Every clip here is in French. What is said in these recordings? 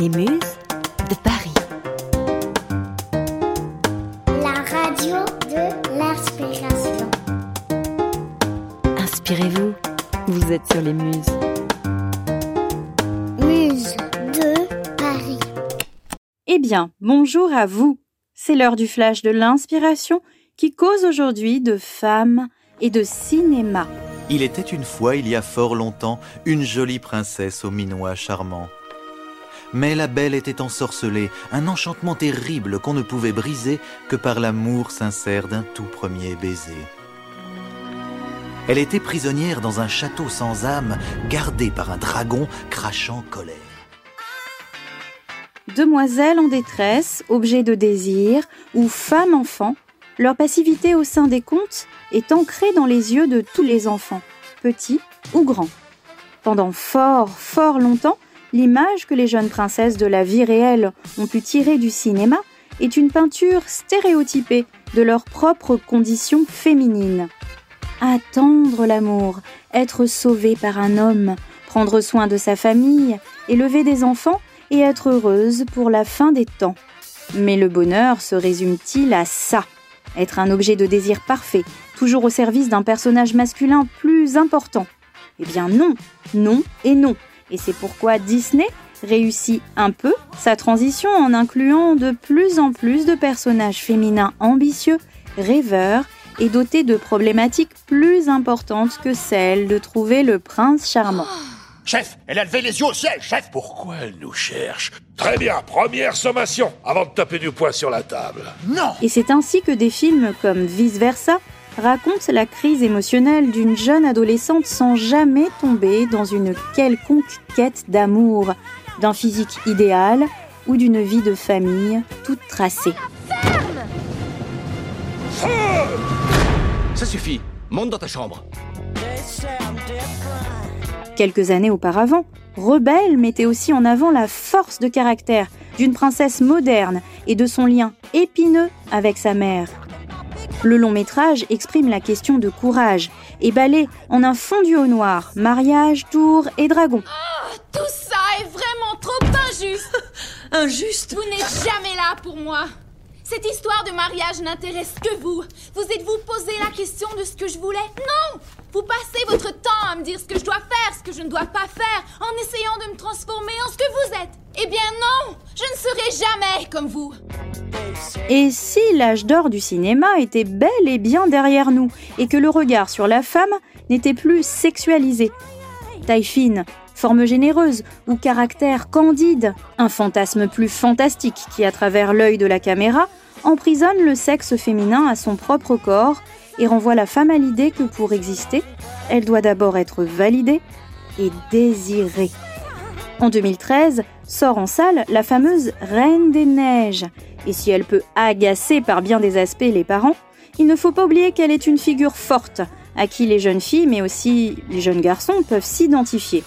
Les Muses de Paris. La radio de l'inspiration. Inspirez-vous, vous êtes sur les Muses. Muse de Paris. Eh bien, bonjour à vous. C'est l'heure du flash de l'inspiration qui cause aujourd'hui de femmes et de cinéma. Il était une fois, il y a fort longtemps, une jolie princesse au minois charmant. Mais la belle était ensorcelée, un enchantement terrible qu'on ne pouvait briser que par l'amour sincère d'un tout premier baiser. Elle était prisonnière dans un château sans âme, gardé par un dragon crachant colère. Demoiselles en détresse, objets de désir ou femmes enfants, leur passivité au sein des contes est ancrée dans les yeux de tous les enfants, petits ou grands. Pendant fort, fort longtemps, l'image que les jeunes princesses de la vie réelle ont pu tirer du cinéma est une peinture stéréotypée de leurs propres conditions féminines. Attendre l'amour, être sauvée par un homme, prendre soin de sa famille, élever des enfants et être heureuse pour la fin des temps. Mais le bonheur se résume-t-il à ça? Être un objet de désir parfait, toujours au service d'un personnage masculin plus important? Eh bien non, non et non. Et c'est pourquoi Disney réussit un peu sa transition en incluant de plus en plus de personnages féminins ambitieux, rêveurs et dotés de problématiques plus importantes que celle de trouver le prince charmant. Chef, elle a levé les yeux au ciel, chef Pourquoi elle nous cherche? Très bien, première sommation, avant de taper du poing sur la table. Non Et c'est ainsi que des films comme Vice Versa racontent la crise émotionnelle d'une jeune adolescente sans jamais tomber dans une quelconque quête d'amour, d'un physique idéal ou d'une vie de famille toute tracée. Ça suffit, monte dans ta chambre. Quelques années auparavant, Rebelle mettait aussi en avant la force de caractère d'une princesse moderne et de son lien épineux avec sa mère. Le long métrage exprime la question de courage et balaie en un fondu au noir, mariage, tour et dragon. Tout ça est vraiment trop injuste. Injuste. Vous n'êtes jamais là pour moi. Cette histoire de mariage n'intéresse que vous. Vous êtes-vous posé la question de ce que je voulais? Non! Vous passez votre temps à me dire ce que je dois faire, ce que je ne dois pas faire, en essayant de me transformer en ce que vous êtes. Eh bien non! Je ne serai jamais comme vous Et si l'âge d'or du cinéma était bel et bien derrière nous et que le regard sur la femme n'était plus sexualisé? Taille fine, forme généreuse ou caractère candide, un fantasme plus fantastique qui, à travers l'œil de la caméra, emprisonne le sexe féminin à son propre corps et renvoie la femme à l'idée que pour exister, elle doit d'abord être validée et désirée. En 2013, sort en salle la fameuse Reine des Neiges. Et si elle peut agacer par bien des aspects les parents, il ne faut pas oublier qu'elle est une figure forte, à qui les jeunes filles, mais aussi les jeunes garçons, peuvent s'identifier.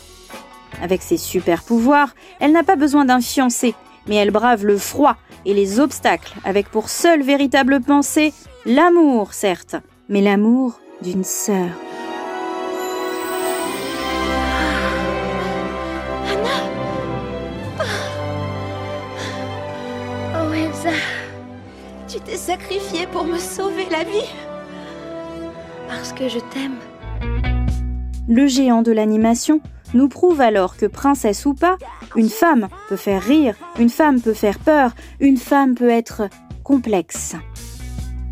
Avec ses super pouvoirs, elle n'a pas besoin d'un fiancé, mais elle brave le froid et les obstacles, avec pour seule véritable pensée l'amour, certes, mais l'amour d'une sœur. Elsa, Tu t'es sacrifiée pour me sauver la vie parce que je t'aime. Le géant de l'animation nous prouve alors que princesse ou pas, une femme peut faire rire, une femme peut faire peur, une femme peut être complexe.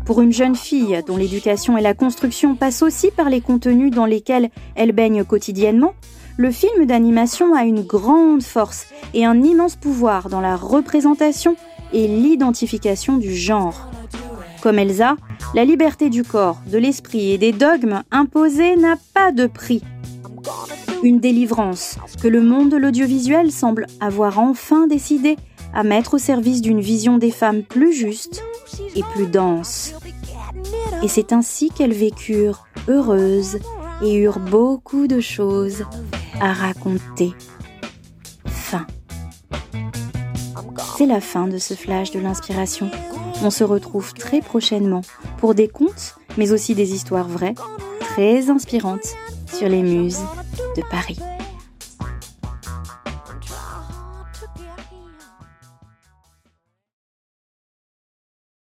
Pour une jeune fille dont l'éducation et la construction passent aussi par les contenus dans lesquels elle baigne quotidiennement, le film d'animation a une grande force et un immense pouvoir dans la représentation et l'identification du genre. Comme Elsa, la liberté du corps, de l'esprit et des dogmes imposés n'a pas de prix. Une délivrance que le monde de l'audiovisuel semble avoir enfin décidé à mettre au service d'une vision des femmes plus juste et plus dense. Et c'est ainsi qu'elles vécurent heureuses et eurent beaucoup de choses à raconter. C'est la fin de ce flash de l'inspiration. On se retrouve très prochainement pour des contes, mais aussi des histoires vraies, très inspirantes sur les muses de Paris.